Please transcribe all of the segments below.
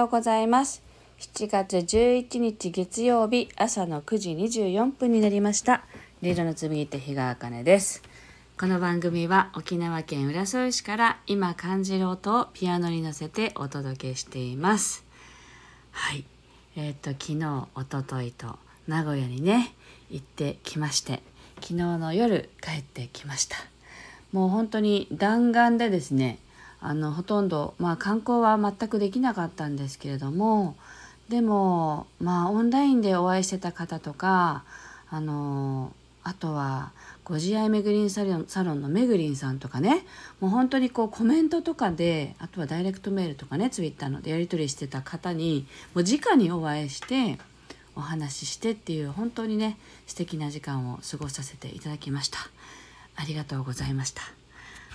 ようございます。7月11日月曜日朝の9時24分になりました。リードの紡ぎ手日川茜です。この番組は沖縄県浦添市から今感じる音をピアノに乗せてお届けしています。はい。えっ、と昨日おとといと名古屋にね行ってきまして昨日の夜帰ってきました。もう本当に弾丸でですねあのほとんど、まあ、観光は全くできなかったんですけれどもでもまあオンラインでお会いしてた方とかあのあとはご自愛めぐりんサロンサロンのめぐりんさんとかねもう本当にこうコメントとかであとはダイレクトメールとかねツイッターのでやり取りしてた方にもう直にお会いしてお話ししてっていう本当にね素敵な時間を過ごさせていただきました。ありがとうございました。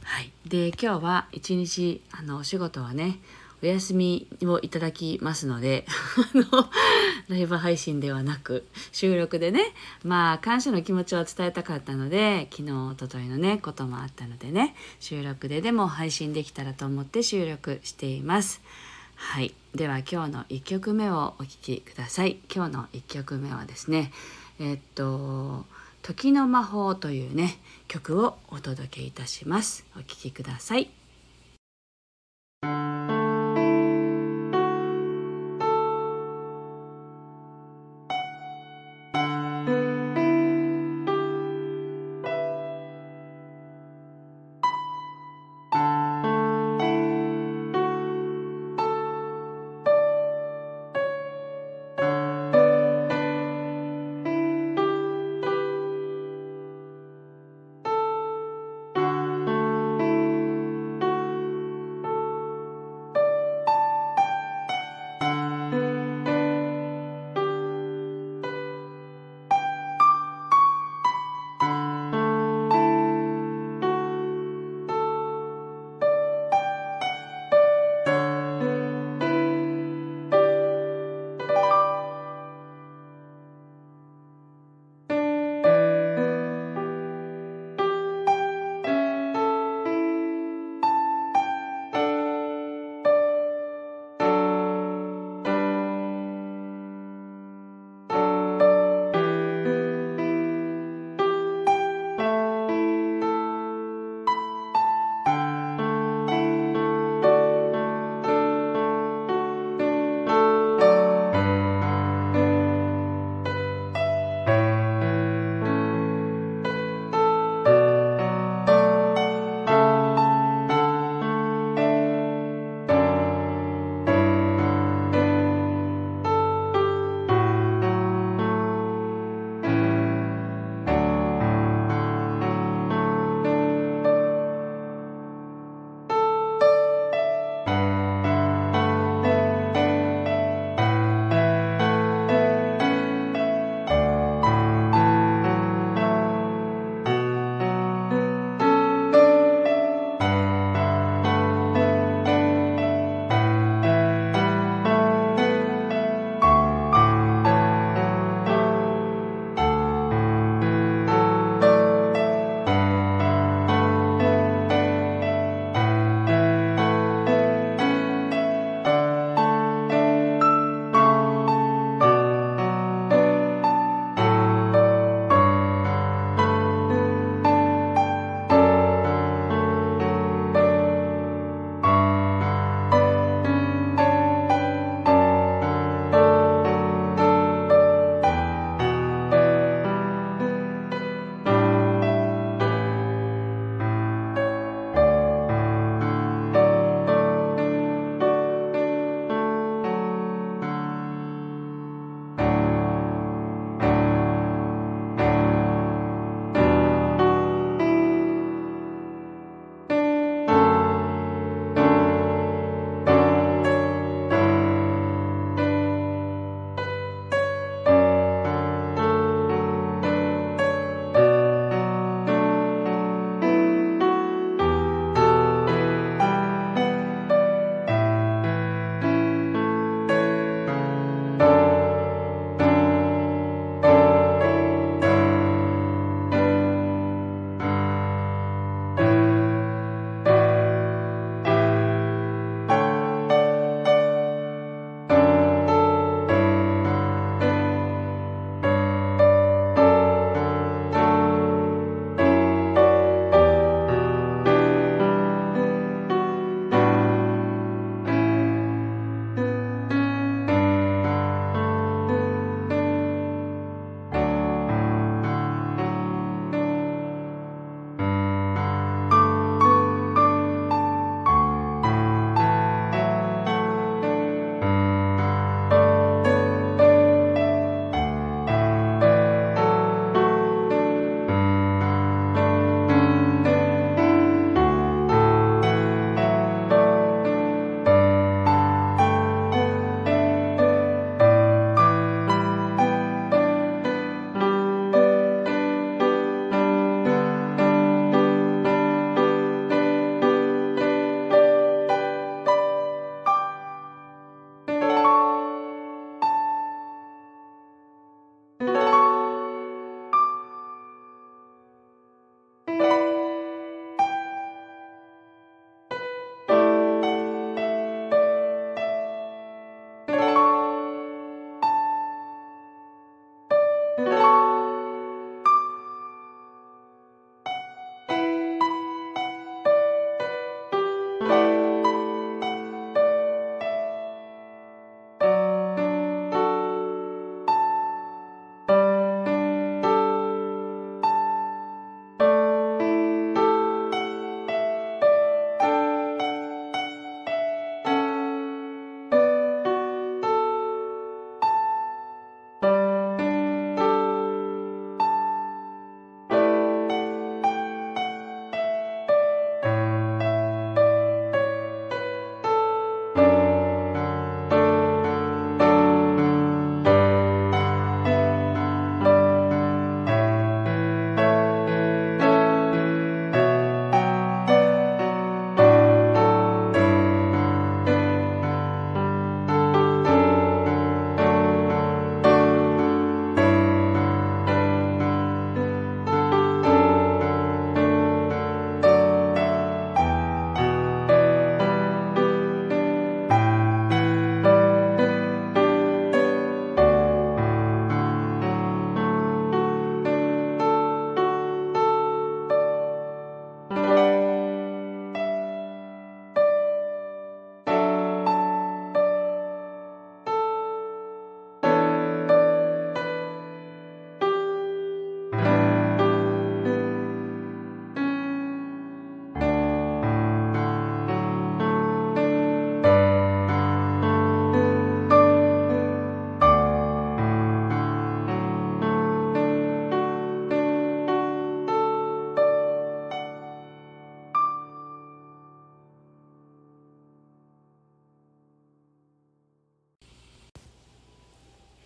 はい。で今日は一日あのお仕事はねお休みをいただきますので ライブ配信ではなく収録でねまあ感謝の気持ちを伝えたかったので昨日おとといのねこともあったのでね収録ででも配信できたらと思って収録しています。はい。では今日の1曲目をお聴きください。今日の1曲目はですねえっと「時の魔法」というね曲をお届けいたします。お聴きください。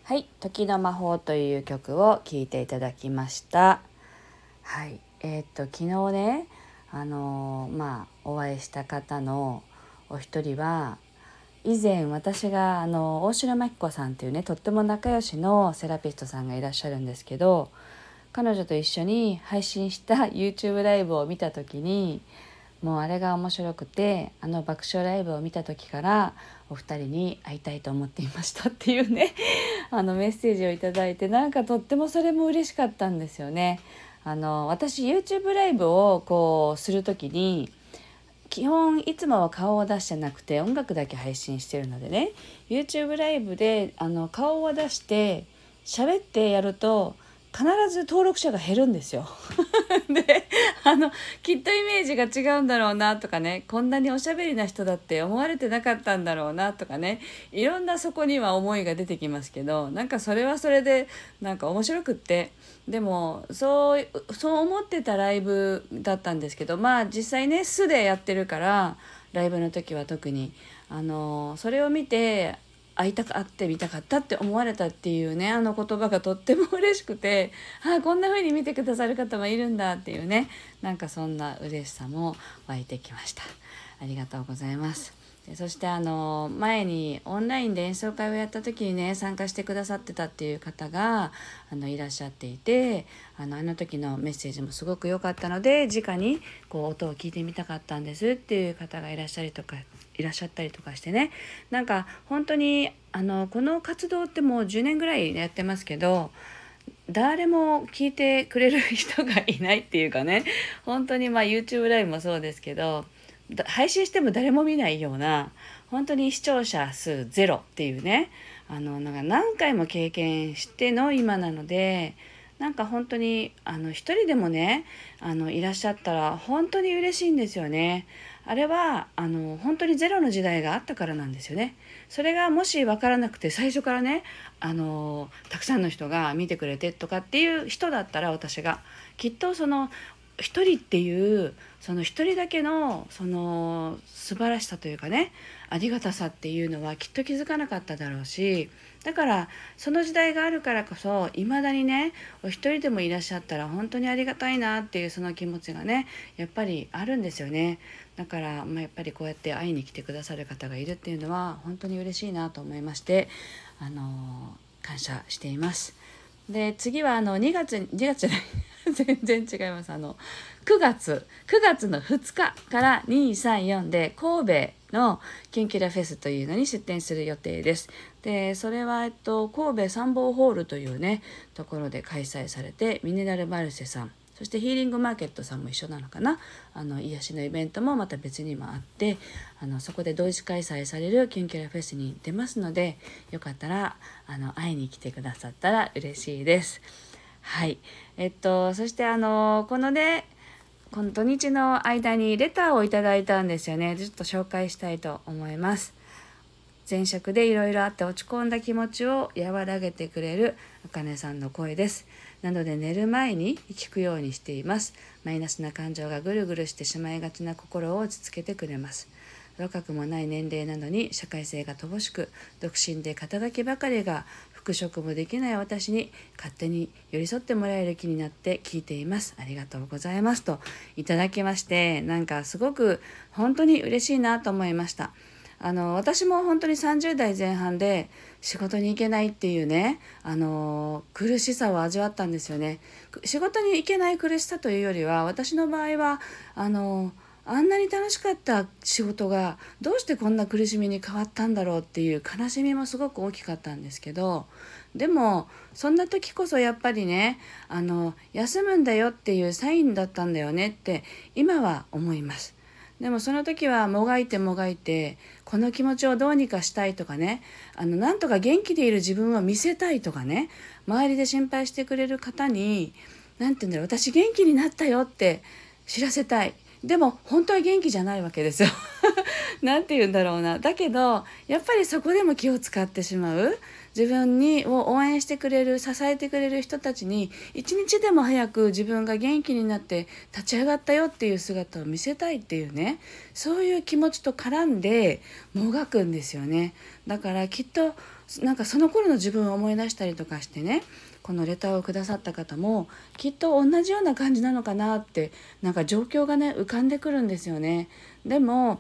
はい「時の魔法」という曲を聴いていただきました。はいえー、っと昨日ねあのー、まあお会いした方のお一人は以前私があの大城真紀子さんっていうねとっても仲良しのセラピストさんがいらっしゃるんですけど彼女と一緒に配信した YouTube ライブを見た時にもうあれが面白くてあの爆笑ライブを見た時からお二人に会いたいと思っていましたっていうねあのメッセージを頂いてなんかとってもそれも嬉しかったんですよね。あの私 YouTube ライブをこうする時に基本いつもは顔を出してなくて音楽だけ配信してるのでね YouTube ライブであの顔を出して喋ってやると必ず登録者が減るんですよ。であのきっとイメージが違うんだろうなとかねこんなにおしゃべりな人だって思われてなかったんだろうなとかねいろんなそこには思いが出てきますけどなんかそれはそれでなんか面白くってでもそうそう思ってたライブだったんですけどまあ実際ね素でやってるからライブの時は特にあのそれを見て会いたく会ってみたかったって思われたっていうねあの言葉がとっても嬉しくてああこんな風に見てくださる方もいるんだっていうねなんかそんな嬉しさも湧いてきました。ありがとうございます。そしてあの前にオンラインで演奏会をやった時にね参加してくださってたっていう方があのいらっしゃっていてあのあの時のメッセージもすごく良かったので直にこう音を聞いてみたかったんですっていう方がいらっしゃりとかいらっしゃったりとかしてね。なんか本当にあのこの活動ってもう10年ぐらいやってますけど誰も聞いてくれる人がいないっていうかね。本当にまあ YouTube ライブもそうですけど配信しても誰も見ないような本当に視聴者数ゼロっていうねあのなんか何回も経験しての今なのでなんか本当にあの一人でもねあのいらっしゃったら本当に嬉しいんですよね。あれはあの本当にゼロの時代があったからなんですよね。それがもし分からなくて最初からねあのたくさんの人が見てくれてとかっていう人だったら私がきっとその一人っていうその一人だけのその素晴らしさというかねありがたさっていうのはきっと気づかなかっただろうしだからその時代があるからこそいまだにねお一人でもいらっしゃったら本当にありがたいなっていうその気持ちがねやっぱりあるんですよねだから、まあ、やっぱりこうやって会いに来てくださる方がいるっていうのは本当に嬉しいなと思いましてあの感謝しています。で次はあの2月2月じゃない。全然違います。あの9月。9月の2日から234で神戸のキンキラフェスというのに出展する予定です。でそれは、えっと、神戸参謀ホールというねところで開催されてミネラルマルシェさんそしてヒーリングマーケットさんも一緒なのかな？あの癒しのイベントもまた別にもあってあのそこで同時開催されるキュンキュラフェスに出ますのでよかったらあの会いに来てくださったら嬉しいです。はい。えっとそしてあのこのねこの土日の間にレターをいただいたんですよね。ちょっと紹介したいと思います。前職でいろいろあって落ち込んだ気持ちを和らげてくれるあかねさんの声です。なので寝る前に聞くようにしています。マイナスな感情がぐるぐるしてしまいがちな心を落ち着けてくれます。若くもない年齢なのに社会性が乏しく独身で肩書きばかりが復職もできない私に勝手に寄り添ってもらえる気になって聞いています。ありがとうございますといただきましてなんかすごく本当に嬉しいなと思いました。あの私も本当に30代前半で仕事に行けないっていうねあの苦しさを味わったんですよね仕事に行けない苦しさというよりは私の場合はあのあんなに楽しかった仕事がどうしてこんな苦しみに変わったんだろうっていう悲しみもすごく大きかったんですけどでもそんな時こそやっぱりねあの休むんだよっていうサインだったんだよねって今は思います。でもその時はもがいてもがいてこの気持ちをどうにかしたいとかねあのなんとか元気でいる自分を見せたいとかね周りで心配してくれる方に何て言うんだろう私元気になったよって知らせたい。でも本当は元気じゃないわけですよ。何て言うんだろうな。だけどやっぱりそこでも気を使ってしまう。自分にを応援してくれる支えてくれる人たちに一日でも早く自分が元気になって立ち上がったよっていう姿を見せたいっていうねそういう気持ちと絡んでもがくんですよねだからきっとなんかその頃の自分を思い出したりとかしてねこのレターをくださった方もきっと同じような感じなのかなってなんか状況がね浮かんでくるんですよね。でも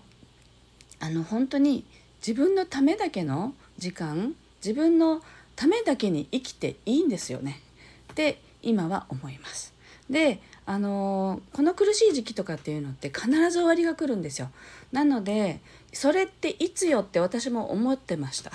あの本当に自分のためだけの時間自分のためだけに生きていいんですよねって今は思います。であのこの苦しい時期とかっていうのって必ず終わりが来るんですよ。なのでそれっていつよって私も思ってました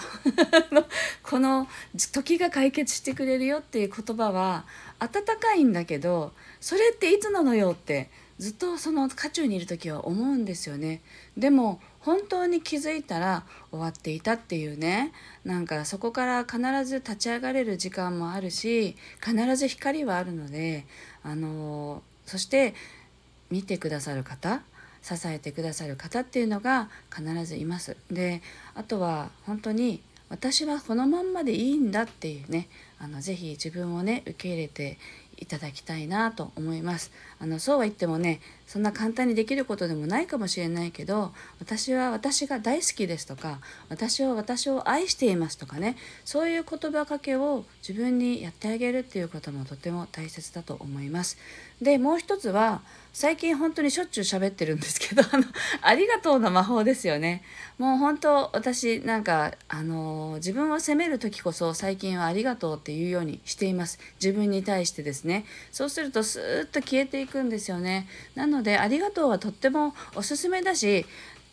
この時が解決してくれるよっていう言葉は温かいんだけどそれっていつなのよってずっとその渦中にいる時は思うんですよねでも本当に気づいたら終わっていたっていうねなんかそこから必ず立ち上がれる時間もあるし必ず光はあるのであのそして見てくださる方支えてくださる方っていうのが必ずいます。であとは本当に私はこのまんまでいいんだっていうねあのぜひ自分をね受け入れていただきたいなと思いますあのそうは言ってもねそんな簡単にできることでもないかもしれないけど私は私が大好きですとか私は私を愛していますとかねそういう言葉かけを自分にやってあげるっていうこともとても大切だと思います。でもう一つは最近本当にしょっちゅう喋ってるんですけど あのありがとうの魔法ですよね。もう本当私なんかあの自分を責める時こそ最近はありがとうっていうようにしています。自分に対してですね。そうするとスーッと消えていくんですよね。なのでありがとうはとってもおすすめだし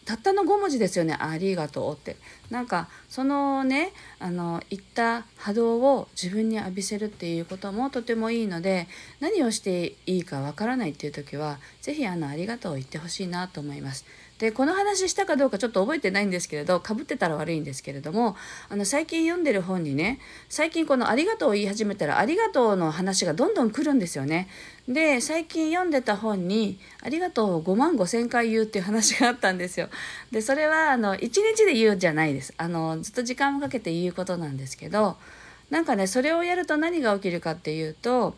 たったの5文字ですよね「ありがとう」ってなんかそのねあの言った波動を自分に浴びせるっていうこともとてもいいので何をしていいかわからないっていう時は是非あの「ありがとう」を言ってほしいなと思います。でこの話したかどうかちょっと覚えてないんですけれどかぶってたら悪いんですけれどもあの最近読んでる本にね最近この「ありがとう」を言い始めたら「ありがとう」の話がどんどん来るんですよね。で最近読んでた本に「ありがとう」を5万5千回言うっていう話があったんですよ。でそれはあの1日で言うじゃないです。あのずっと時間をかけて言うことなんですけどなんかねそれをやると何が起きるかっていうと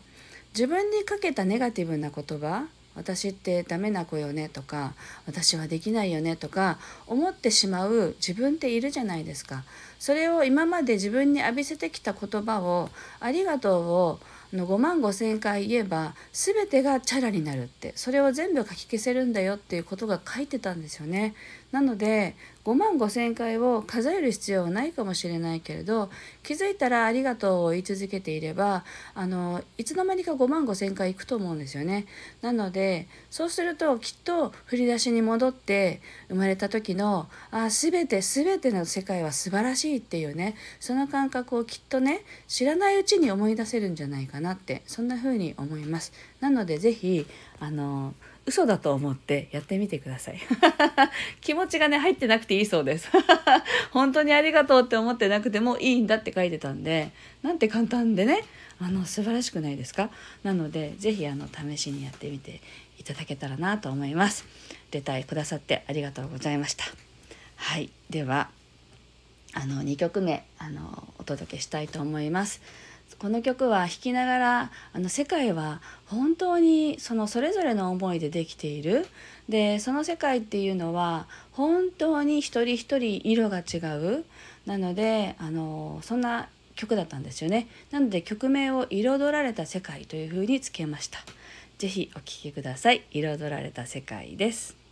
自分にかけたネガティブな言葉私ってダメな子よねとか私はできないよねとか思ってしまう自分っているじゃないですか。それを今まで自分に浴びせてきた言葉を「ありがとう」をの5万5千回言えば全てがチャラになるってそれを全部書き消せるんだよっていうことが書いてたんですよね。なので5万5千回を数える必要はないかもしれないけれど気づいたら「ありがとう」を言い続けていればあのいつの間にか5万5千回いくと思うんですよね。なのでそうするときっと振り出しに戻って生まれた時のあ全て全ての世界は素晴らしいっていうねその感覚をきっとね知らないうちに思い出せるんじゃないかななってそんな風に思います。なので是非あの嘘だと思ってやってみてください。気持ちがね入ってなくていいそうです。本当にありがとうって思ってなくてもいいんだって書いてたんでなんて簡単でねあの素晴らしくないですか？なので是非あの試しにやってみていただけたらなと思います。レターくださってありがとうございました。はい。ではあの2曲目あのお届けしたいと思います。この曲は弾きながらあの世界は本当にそのそれぞれの思いでできている。でその世界っていうのは本当に一人一人色が違う。なのであのそんな曲だったんですよね。なので曲名を「彩られた世界」というふうにつけました。是非お聴きください。彩られた世界です。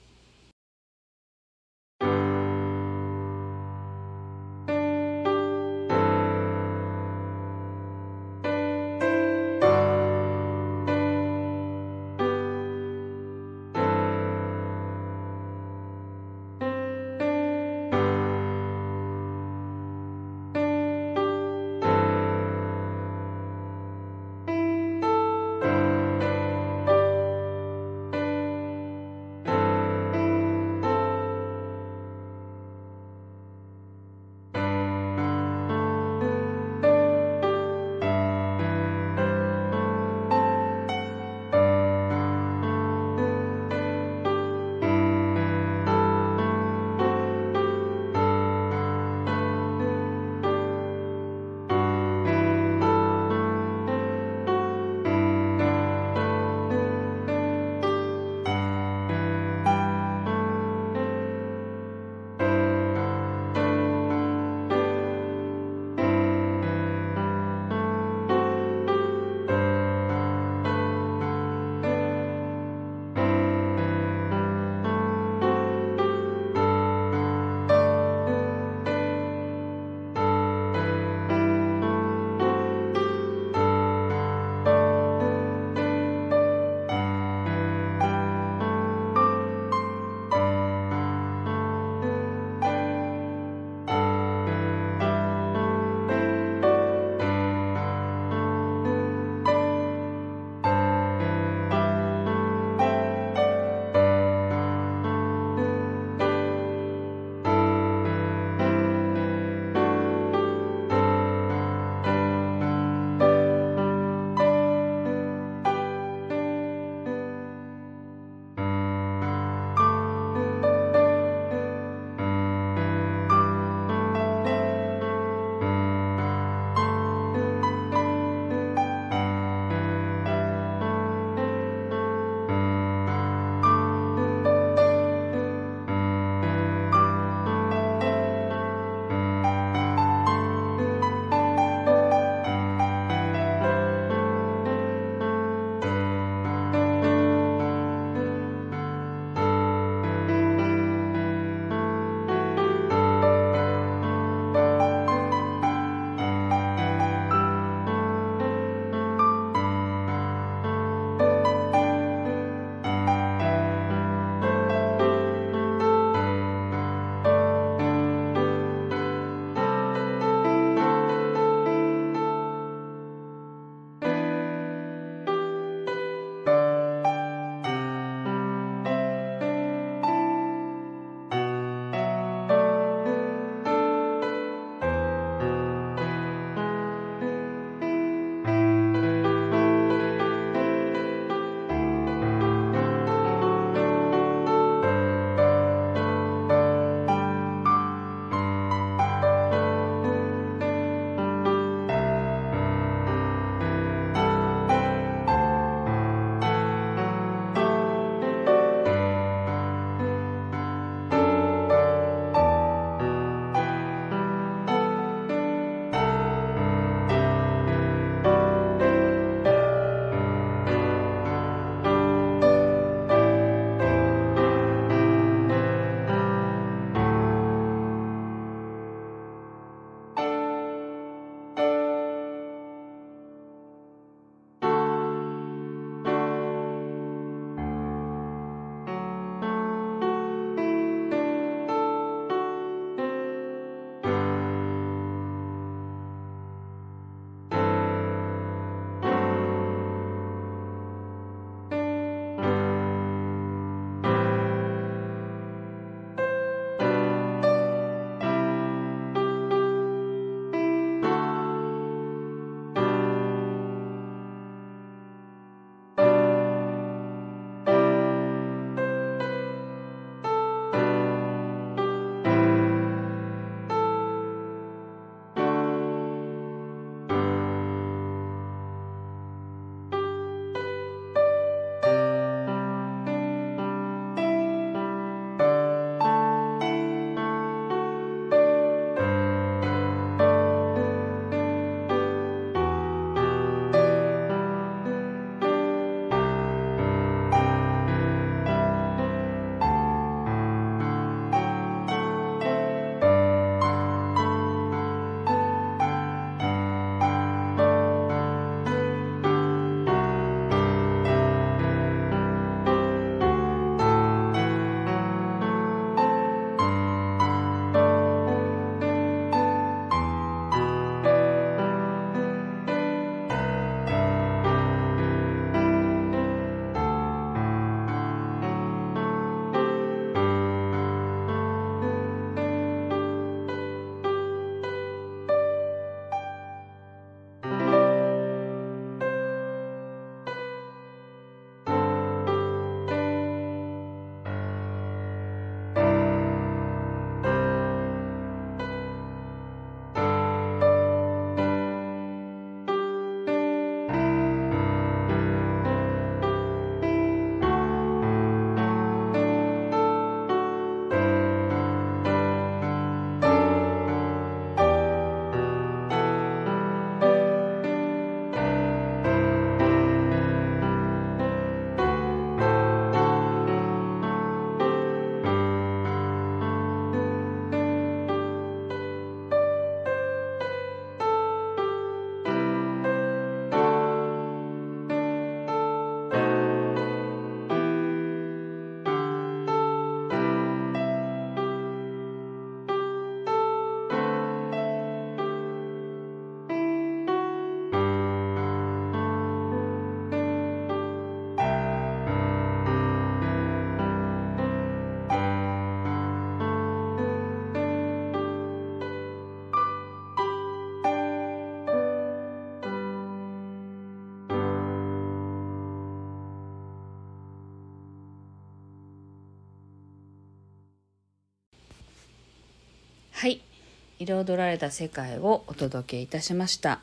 彩られた世界をお届けいたしました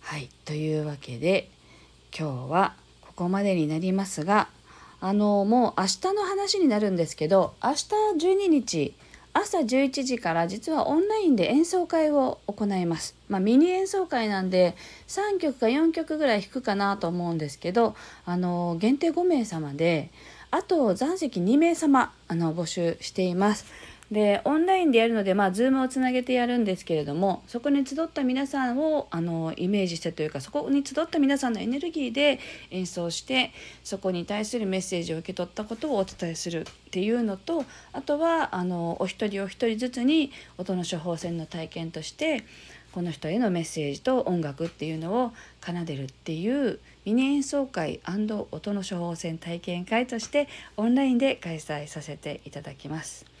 はいというわけで今日はここまでになりますがあのもう明日の話になるんですけど明日12日朝11時から実はオンラインで演奏会を行います。まあ、ミニ演奏会なんで3曲か4曲ぐらい弾くかなと思うんですけどあの限定5名様であと残席2名様あの募集しています。でオンラインでやるので、まあ、Zoom をつなげてやるんですけれどもそこに集った皆さんをあのイメージしてというかそこに集った皆さんのエネルギーで演奏してそこに対するメッセージを受け取ったことをお伝えするっていうのとあとはあのお一人お一人ずつに音の処方箋の体験としてこの人へのメッセージと音楽っていうのを奏でるっていうミニ演奏会音の処方箋体験会としてオンラインで開催させていただきます。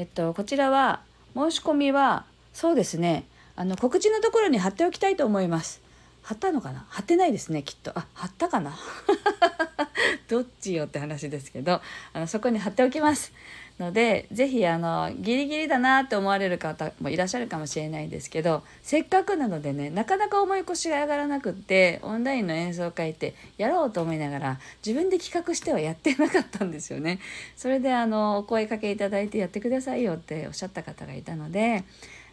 えっと、こちらは申し込みはそうですねあの告知のところに貼っておきたいと思います。貼ったのかな？貼ってないですねきっと。あ貼ったかな？どっちよって話ですけどあのそこに貼っておきます。ので是非あのギリギリだなって思われる方もいらっしゃるかもしれないですけどせっかくなのでねなかなか思い越しが上がらなくってオンラインの演奏会ってやろうと思いながら自分で企画してはやってなかったんですよね。それであのお声かけいただいてやってくださいよっておっしゃった方がいたので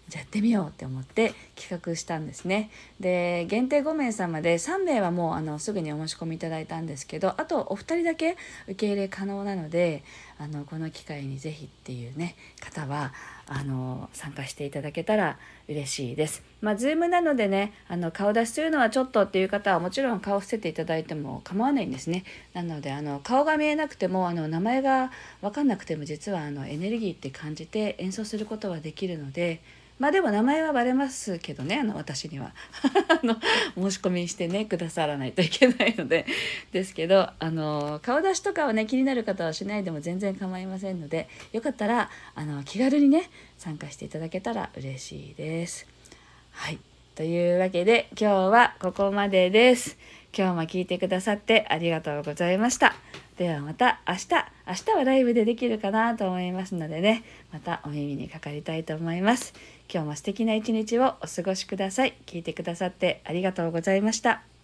じゃあやってみようって思って企画したんですねで限定5名様で3名はもうあのすぐにお申し込みいただいたんですけどあとお二人だけ受け入れ可能なのであのこの機会に是非っていうね方はあの参加していただけたら嬉しいです。まあ、Zoom なのでねあの顔出しするのはちょっとっていう方はもちろん顔を伏せていただいても構わないんですね。なのであの顔が見えなくてもあの名前が分かんなくても実はあのエネルギーって感じて演奏することはできるのでまあでも名前はバレますけどねあの私には あの申し込みしてねくださらないといけないので ですけどあの顔出しとかはね気になる方はしないでも全然構いませんのでよかったらあの気軽にね参加していただけたら嬉しいです。はいというわけで今日はここまでです。今日も聞いてくださってありがとうございました。ではまた明日、明日はライブでできるかなと思いますのでね、またお耳にかかりたいと思います。今日も素敵な一日をお過ごしください。聞いてくださってありがとうございました。